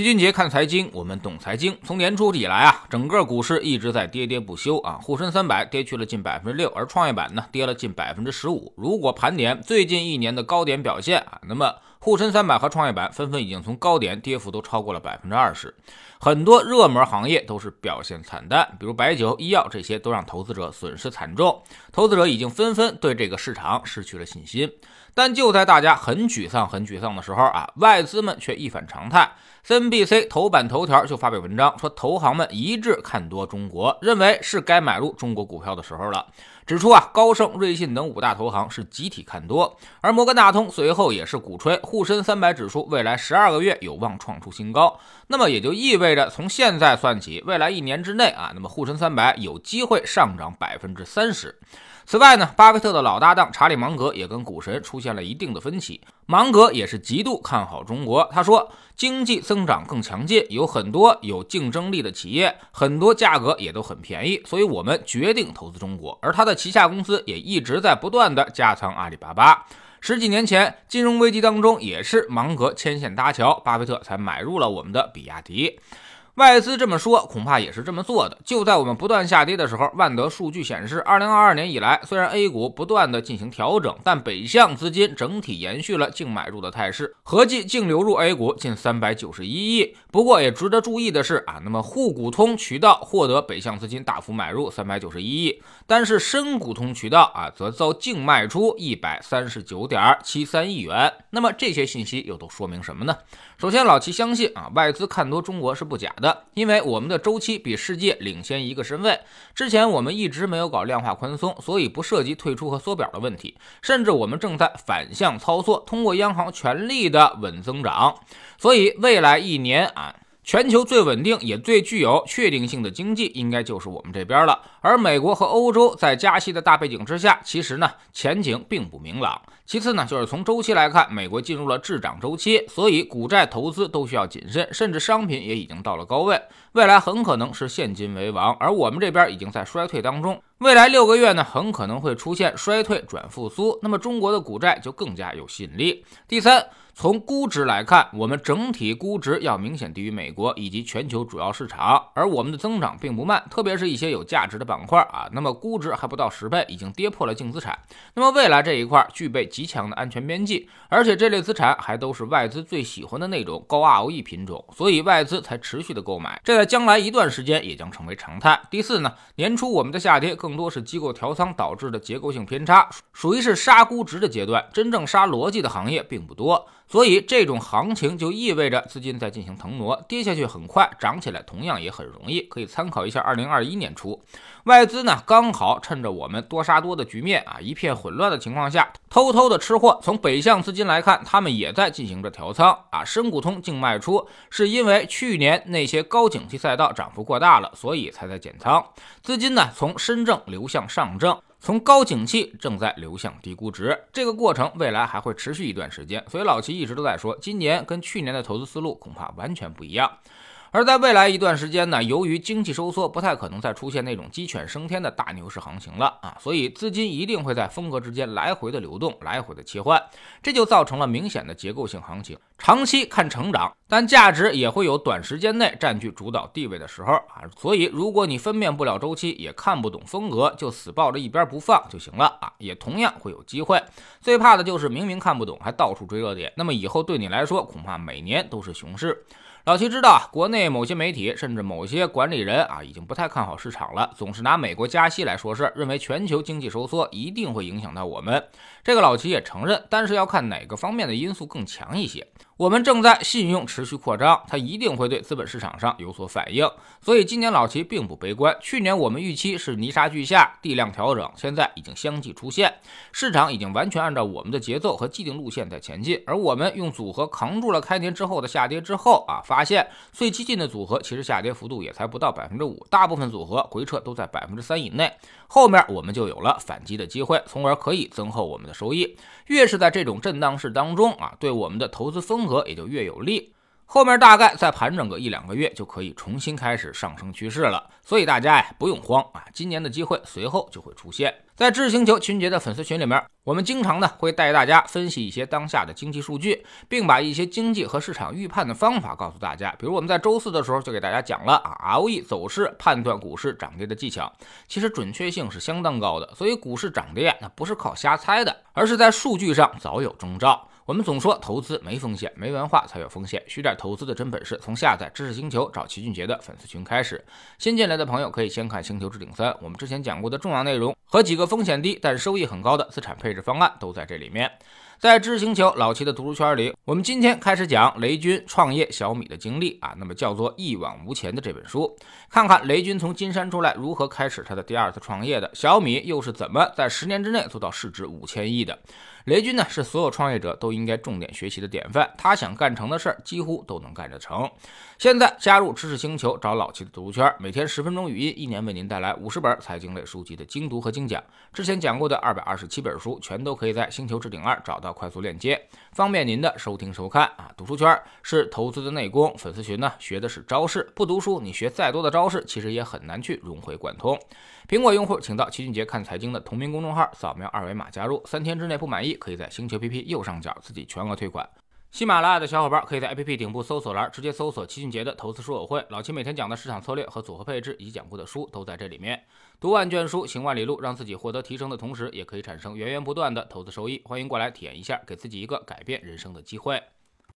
齐俊杰看财经，我们懂财经。从年初以来啊，整个股市一直在跌跌不休啊。沪深三百跌去了近百分之六，而创业板呢跌了近百分之十五。如果盘点最近一年的高点表现啊，那么沪深三百和创业板纷纷已经从高点跌幅都超过了百分之二十。很多热门行业都是表现惨淡，比如白酒、医药这些都让投资者损失惨重。投资者已经纷纷对这个市场失去了信心。但就在大家很沮丧、很沮丧的时候啊，外资们却一反常态。CNBC 头版头条就发表文章说，投行们一致看多中国，认为是该买入中国股票的时候了。指出啊，高盛、瑞信等五大投行是集体看多，而摩根大通随后也是鼓吹沪深三百指数未来十二个月有望创出新高。那么也就意味着从现在算起，未来一年之内啊，那么沪深三百有机会上涨百分之三十。此外呢，巴菲特的老搭档查理芒格也跟股神出现了一定的分歧。芒格也是极度看好中国，他说经济增长更强劲，有很多有竞争力的企业，很多价格也都很便宜，所以我们决定投资中国。而他的旗下公司也一直在不断的加仓阿里巴巴。十几年前金融危机当中，也是芒格牵线搭桥，巴菲特才买入了我们的比亚迪。外资这么说，恐怕也是这么做的。就在我们不断下跌的时候，万德数据显示，二零二二年以来，虽然 A 股不断的进行调整，但北向资金整体延续了净买入的态势，合计净流入 A 股近三百九十一亿。不过也值得注意的是啊，那么沪股通渠道获得北向资金大幅买入三百九十一亿，但是深股通渠道啊则遭净卖出一百三十九点七三亿元。那么这些信息又都说明什么呢？首先，老齐相信啊，外资看多中国是不假的，因为我们的周期比世界领先一个身位。之前我们一直没有搞量化宽松，所以不涉及退出和缩表的问题，甚至我们正在反向操作，通过央行全力的稳增长。所以未来一年啊。全球最稳定也最具有确定性的经济，应该就是我们这边了。而美国和欧洲在加息的大背景之下，其实呢前景并不明朗。其次呢，就是从周期来看，美国进入了滞涨周期，所以股债投资都需要谨慎，甚至商品也已经到了高位，未来很可能是现金为王。而我们这边已经在衰退当中，未来六个月呢，很可能会出现衰退转复苏，那么中国的股债就更加有吸引力。第三。从估值来看，我们整体估值要明显低于美国以及全球主要市场，而我们的增长并不慢，特别是一些有价值的板块啊，那么估值还不到十倍，已经跌破了净资产。那么未来这一块具备极强的安全边际，而且这类资产还都是外资最喜欢的那种高 ROE 品种，所以外资才持续的购买，这在将来一段时间也将成为常态。第四呢，年初我们的下跌更更多是机构调仓导致的结构性偏差，属于是杀估值的阶段，真正杀逻辑的行业并不多。所以这种行情就意味着资金在进行腾挪，跌下去很快，涨起来同样也很容易。可以参考一下二零二一年初，外资呢刚好趁着我们多杀多的局面啊一片混乱的情况下，偷偷的吃货。从北向资金来看，他们也在进行着调仓啊。深股通净卖出是因为去年那些高景气赛道涨幅过大了，所以才在减仓。资金呢从深证流向上证。从高景气正在流向低估值，这个过程未来还会持续一段时间，所以老齐一直都在说，今年跟去年的投资思路恐怕完全不一样。而在未来一段时间呢，由于经济收缩，不太可能再出现那种鸡犬升天的大牛市行情了啊，所以资金一定会在风格之间来回的流动，来回的切换，这就造成了明显的结构性行情。长期看成长，但价值也会有短时间内占据主导地位的时候啊。所以，如果你分辨不了周期，也看不懂风格，就死抱着一边不放就行了啊，也同样会有机会。最怕的就是明明看不懂，还到处追热点，那么以后对你来说，恐怕每年都是熊市。老齐知道，国内某些媒体甚至某些管理人啊，已经不太看好市场了，总是拿美国加息来说事，认为全球经济收缩一定会影响到我们。这个老齐也承认，但是要看哪个方面的因素更强一些。我们正在信用持续扩张，它一定会对资本市场上有所反应，所以今年老齐并不悲观。去年我们预期是泥沙俱下，地量调整，现在已经相继出现，市场已经完全按照我们的节奏和既定路线在前进，而我们用组合扛住了开年之后的下跌之后啊，发现最激进的组合其实下跌幅度也才不到百分之五，大部分组合回撤都在百分之三以内，后面我们就有了反击的机会，从而可以增厚我们的收益。越是在这种震荡市当中啊，对我们的投资风格也就越有利。后面大概再盘整个一两个月，就可以重新开始上升趋势了。所以大家呀不用慌啊，今年的机会随后就会出现。在知识星球群杰的粉丝群里面，我们经常呢会带大家分析一些当下的经济数据，并把一些经济和市场预判的方法告诉大家。比如我们在周四的时候就给大家讲了啊，ROE 走势判断股市涨跌的技巧，其实准确性是相当高的。所以股市涨跌那不是靠瞎猜的，而是在数据上早有征兆。我们总说投资没风险，没文化才有风险。学点投资的真本事，从下载知识星球找齐俊杰的粉丝群开始。新进来的朋友可以先看《星球置顶三》，我们之前讲过的重要内容和几个风险低但收益很高的资产配置方案都在这里面。在知识星球老齐的读书圈里，我们今天开始讲雷军创业小米的经历啊，那么叫做一往无前的这本书，看看雷军从金山出来如何开始他的第二次创业的，小米又是怎么在十年之内做到市值五千亿的。雷军呢是所有创业者都应该重点学习的典范，他想干成的事儿几乎都能干得成。现在加入知识星球，找老齐的读书圈，每天十分钟语音，一年为您带来五十本财经类书籍的精读和精讲。之前讲过的二百二十七本书，全都可以在星球置顶二找到快速链接，方便您的收听收看啊。读书圈是投资的内功，粉丝群呢学的是招式。不读书，你学再多的招式，其实也很难去融会贯通。苹果用户请到齐俊杰看财经的同名公众号，扫描二维码加入，三天之内不满意。可以在星球 APP 右上角自己全额退款。喜马拉雅的小伙伴可以在 APP 顶部搜索栏直接搜索齐俊杰的投资书友会，老齐每天讲的市场策略和组合配置以及讲过的书都在这里面。读万卷书，行万里路，让自己获得提升的同时，也可以产生源源不断的投资收益。欢迎过来体验一下，给自己一个改变人生的机会。